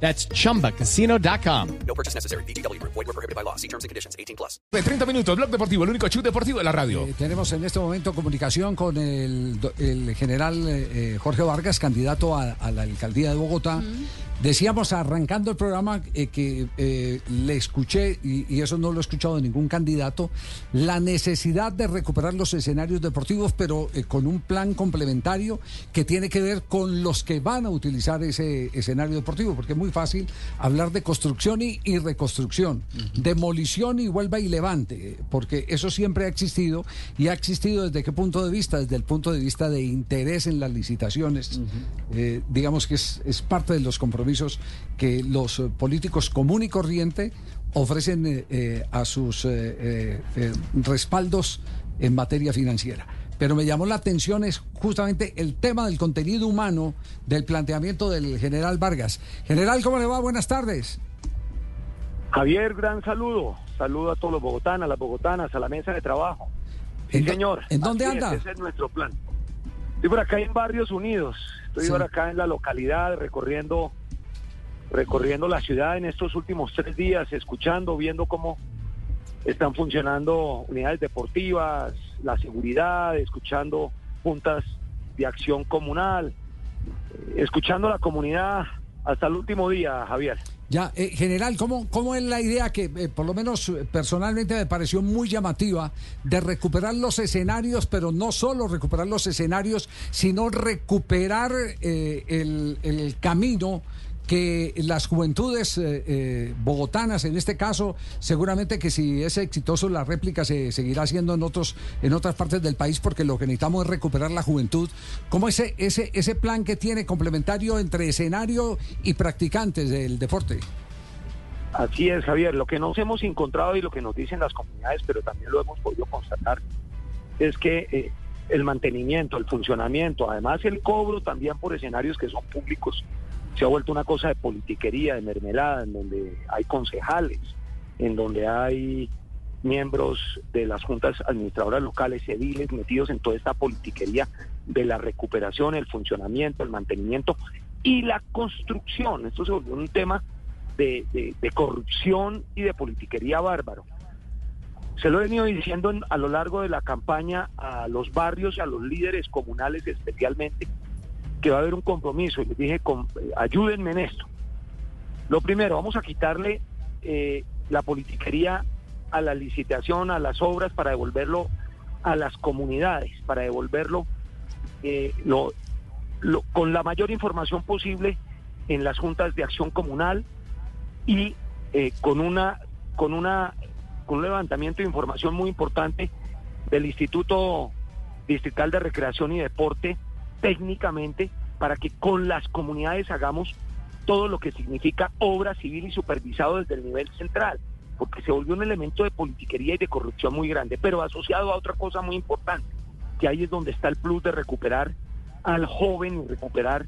That's chumbacasino.com. No purchase necessary. BGW. Void were prohibited by law. See terms and conditions. 18 plus. De 30 minutos, Blog Deportivo, el único show deportivo de la radio. Eh, tenemos en este momento comunicación con el, el general eh, Jorge Vargas, candidato a, a la alcaldía de Bogotá. Decíamos arrancando el programa eh, que eh, le escuché, y, y eso no lo he escuchado de ningún candidato, la necesidad de recuperar los escenarios deportivos, pero eh, con un plan complementario que tiene que ver con los que van a utilizar ese escenario deportivo, porque es muy fácil hablar de construcción y, y reconstrucción, demolición y vuelva y levante, porque eso siempre ha existido y ha existido desde qué punto de vista, desde el punto de vista de interés en las licitaciones. Digamos que es, es parte de los compromisos que los eh, políticos común y corriente ofrecen eh, eh, a sus eh, eh, eh, respaldos en materia financiera. Pero me llamó la atención es justamente el tema del contenido humano del planteamiento del general Vargas. General, ¿cómo le va? Buenas tardes. Javier, gran saludo. Saludo a todos los bogotanas, las bogotanas, a la mesa de trabajo. Sí, ¿En dó- señor. en dónde Así es, anda? ese es nuestro plan. Estoy por acá en Barrios Unidos. Estoy Sí. por acá en la localidad recorriendo recorriendo la ciudad en estos últimos tres días, escuchando, viendo cómo están funcionando unidades deportivas, la seguridad, escuchando juntas de acción comunal, eh, escuchando a la comunidad hasta el último día, Javier. Ya, eh, general, ¿cómo, ¿cómo es la idea que eh, por lo menos eh, personalmente me pareció muy llamativa de recuperar los escenarios, pero no solo recuperar los escenarios, sino recuperar el, el camino que las juventudes eh, eh, bogotanas, en este caso, seguramente que si es exitoso la réplica se seguirá haciendo en otros en otras partes del país porque lo que necesitamos es recuperar la juventud. ¿Cómo ese ese ese plan que tiene complementario entre escenario y practicantes del deporte? Así es, Javier. Lo que nos hemos encontrado y lo que nos dicen las comunidades, pero también lo hemos podido constatar, es que eh, el mantenimiento, el funcionamiento, además el cobro también por escenarios que son públicos, se ha vuelto una cosa de politiquería, de mermelada, en donde hay concejales, en donde hay miembros de las juntas administradoras locales, ediles, metidos en toda esta politiquería de la recuperación, el funcionamiento, el mantenimiento y la construcción. Esto se volvió un tema de, de- de corrupción y de politiquería bárbaro. Se lo he venido diciendo en- a lo largo de la campaña a los barrios y a los líderes comunales especialmente que va a haber un compromiso y les dije ayúdenme en esto. Lo primero, vamos a quitarle eh, la politiquería a la licitación, a las obras para devolverlo a las comunidades, para devolverlo eh, con la mayor información posible en las juntas de acción comunal y eh, con una con una con un levantamiento de información muy importante del Instituto Distrital de Recreación y Deporte técnicamente para que con las comunidades hagamos todo lo que significa obra civil y supervisado desde el nivel central, porque se volvió un elemento de politiquería y de corrupción muy grande, pero asociado a otra cosa muy importante, que ahí es donde está el plus de recuperar al joven y recuperar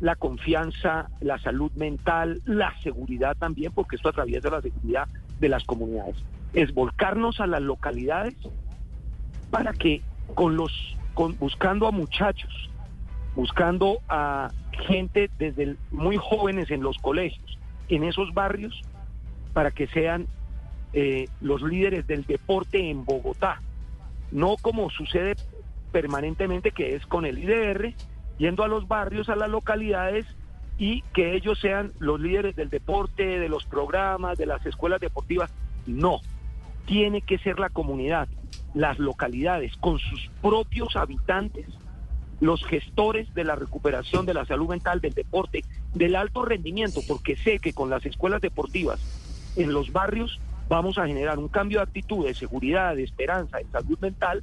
la confianza, la salud mental, la seguridad también, porque esto atraviesa la seguridad de las comunidades. Es volcarnos a las localidades para que con los con, buscando a muchachos, buscando a gente desde muy jóvenes en los colegios, en esos barrios, para que sean eh, los líderes del deporte en Bogotá. No como sucede permanentemente, que es con el IDR, yendo a los barrios, a las localidades, y que ellos sean los líderes del deporte, de los programas, de las escuelas deportivas. No, tiene que ser la comunidad, las localidades, con sus propios habitantes, los gestores de la recuperación de la salud mental, del deporte, del alto rendimiento, porque sé que con las escuelas deportivas en los barrios vamos a generar un cambio de actitud, de seguridad, de esperanza, de salud mental,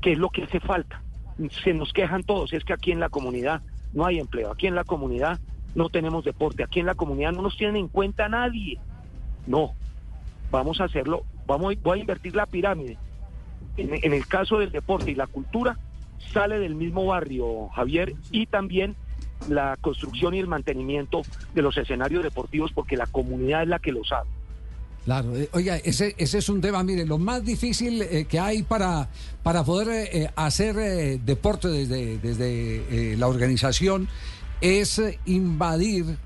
que es lo que hace falta. Se nos quejan todos, es que aquí en la comunidad no hay empleo, aquí en la comunidad no tenemos deporte, aquí en la comunidad no nos tienen en cuenta nadie. No, vamos a hacerlo, vamos, voy a invertir la pirámide. En, en el caso del deporte y la cultura, sale del mismo barrio, Javier, y también la construcción y el mantenimiento de los escenarios deportivos, porque la comunidad es la que lo sabe. Claro, eh, oiga, ese, ese es un tema, mire, lo más difícil eh, que hay para, para poder eh, hacer eh, deporte desde, desde eh, la organización es invadir,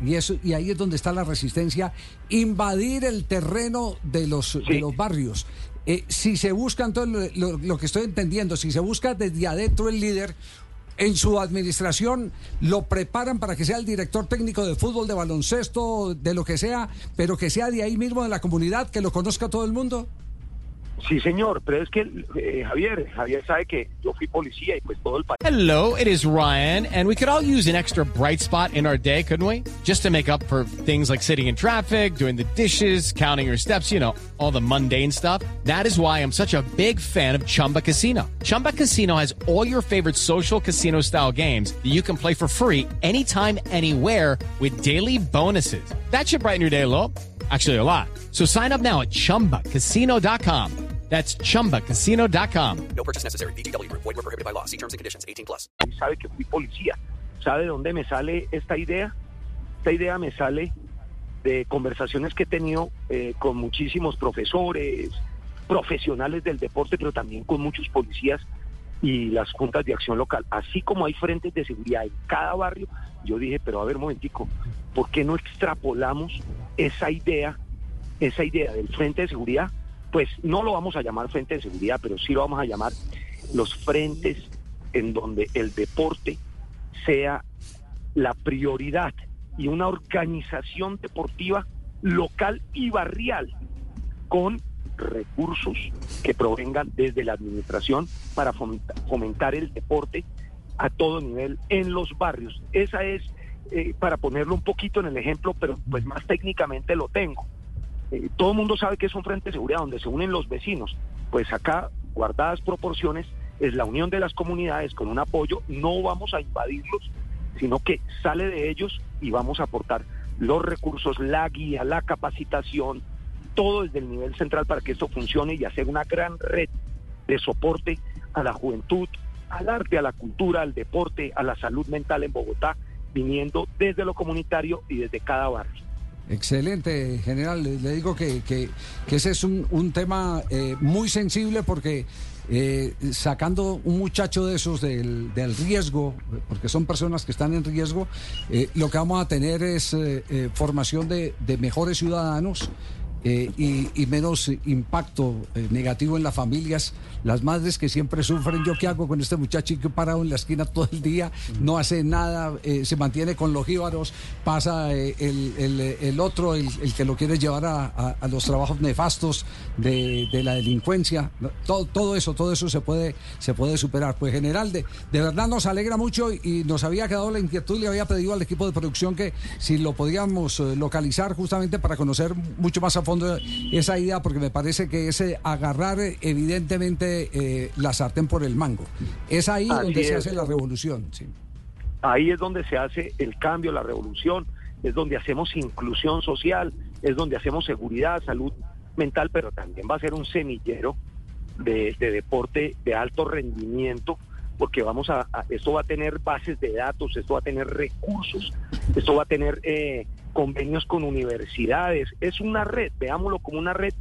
y, eso, y ahí es donde está la resistencia, invadir el terreno de los, de los barrios. Eh, si se busca, entonces lo, lo- que estoy entendiendo, si se busca desde adentro el líder, en su administración lo preparan para que sea el director técnico de fútbol, de baloncesto, de lo que sea, pero que sea de ahí mismo de la comunidad, que lo conozca todo el mundo. Sí, señor, pero es que eh, Javier, Javier sabe que yo fui policía y pues todo el país. Hello, it is Ryan, and we could all use an extra bright spot in our day, couldn't we? Just to make up for things like sitting in traffic, doing the dishes, counting your steps, you know, all the mundane stuff. That is why I'm such a big fan of Chumba Casino. Chumba Casino has all your favorite social casino style games that you can play for free anytime, anywhere with daily bonuses. That should brighten your day a. Actually, a lot. So sign up now at chumbacasino.com. That's chumbacasino.com. No purchase necessary. VGW Group. Void were prohibited by law. See terms and conditions. 18 plus. y sabe que fui policía. ¿Sabe de dónde me sale esta idea? Esta idea me sale de conversaciones que he tenido eh, con muchísimos profesores, profesionales del deporte, pero también con muchos policías y las juntas de acción local. Así como hay frentes de seguridad en cada barrio, yo dije, pero a ver, momentico, ¿por qué no extrapolamos esa idea, esa idea del frente de seguridad? Pues no lo vamos a llamar frente de seguridad, pero sí lo vamos a llamar los frentes en donde el deporte sea la prioridad y una organización deportiva local y barrial con recursos que provengan desde la administración para fomenta- fomentar el deporte a todo nivel en los barrios. Esa es, eh, para ponerlo un poquito en el ejemplo, pero pues más técnicamente lo tengo. Eh, todo el mundo sabe que es un frente de seguridad donde se unen los vecinos. Pues acá, guardadas proporciones, es la unión de las comunidades con un apoyo. No vamos a invadirlos, sino que sale de ellos y vamos a aportar los recursos, la guía, la capacitación, todo desde el nivel central para que esto funcione y hacer una gran red de soporte a la juventud, al arte, a la cultura, al deporte, a la salud mental en Bogotá, viniendo desde lo comunitario y desde cada barrio. Excelente, general. Le, digo que, que- ese es un, un tema eh, muy sensible porque eh, sacando un muchacho de esos del, del riesgo, porque son personas que están en riesgo, eh, lo que vamos a tener es formación de, de mejores ciudadanos. Eh, y, y menos impacto eh, negativo en las familias, las madres que siempre sufren. ¿Yo qué hago con este muchachito parado en la esquina todo el día? No hace nada, eh, se mantiene con los jíbaros, pasa el, el, el otro, el, el que lo quiere llevar a, a- a los trabajos nefastos de, de la delincuencia. Todo, todo eso, todo eso se puede, se puede superar. Pues general, de, de verdad nos alegra mucho y nos había quedado la inquietud, le había pedido al equipo de producción que si lo podíamos localizar justamente para conocer mucho más a fondo esa idea, porque me parece que es eh, agarrar eh, evidentemente eh, la sartén por el mango. Es ahí Así donde se es. hace la revolución. sí. Ahí es donde se hace el cambio, la revolución, es donde hacemos inclusión social, es donde hacemos seguridad, salud mental, pero también va a ser un semillero de, de deporte de alto rendimiento, porque vamos a, a- esto va a tener bases de datos, esto va a tener recursos, esto va a tener eh, convenios con universidades, es una red, veámoslo como una red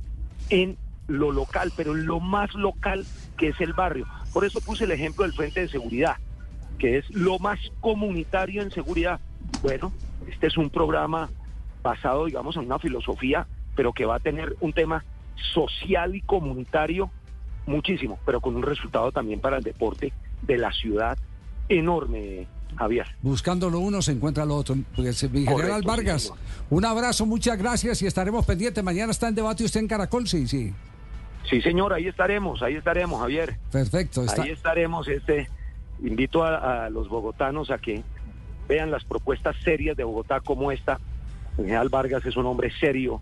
en lo local, pero en lo más local que es el barrio. Por eso puse el ejemplo del Frente de Seguridad que es lo más comunitario en seguridad. Bueno, este es un programa basado, digamos, en una filosofía, pero que va a tener un tema social y comunitario muchísimo, pero con un resultado también para el deporte de la ciudad enorme, Javier. Buscándolo uno se encuentra lo otro. Pues, mi general Correcto, Vargas, un abrazo, muchas gracias y estaremos pendientes. Mañana está en debate usted en Caracol, sí, sí. Sí, señor, ahí estaremos, ahí estaremos, Javier. Perfecto. Está, Ahí estaremos. Este, invito a, a los bogotanos a que vean las propuestas serias de Bogotá como esta. El general Vargas es un hombre serio.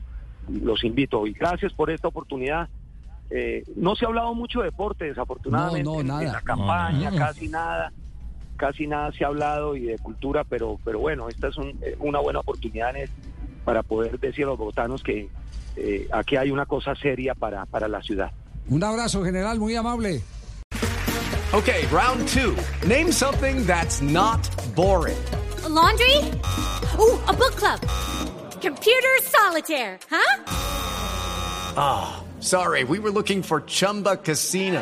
Los invito. Y gracias por esta oportunidad. Eh, no se ha hablado mucho de deporte, desafortunadamente. No, no, en- nada. En la campaña, No, no. casi nada. Casi nada se ha hablado y de cultura, pero, pero bueno, esta es un- eh, una buena oportunidad en el- para poder decir a los bogotanos que eh, aquí hay una cosa seria para, para la ciudad. Un abrazo, general, muy amable. Okay, round two. Name something that's not boring. A laundry? Ooh, a book club. Computer solitaire, huh? Sorry, we were looking for Chumba Casino.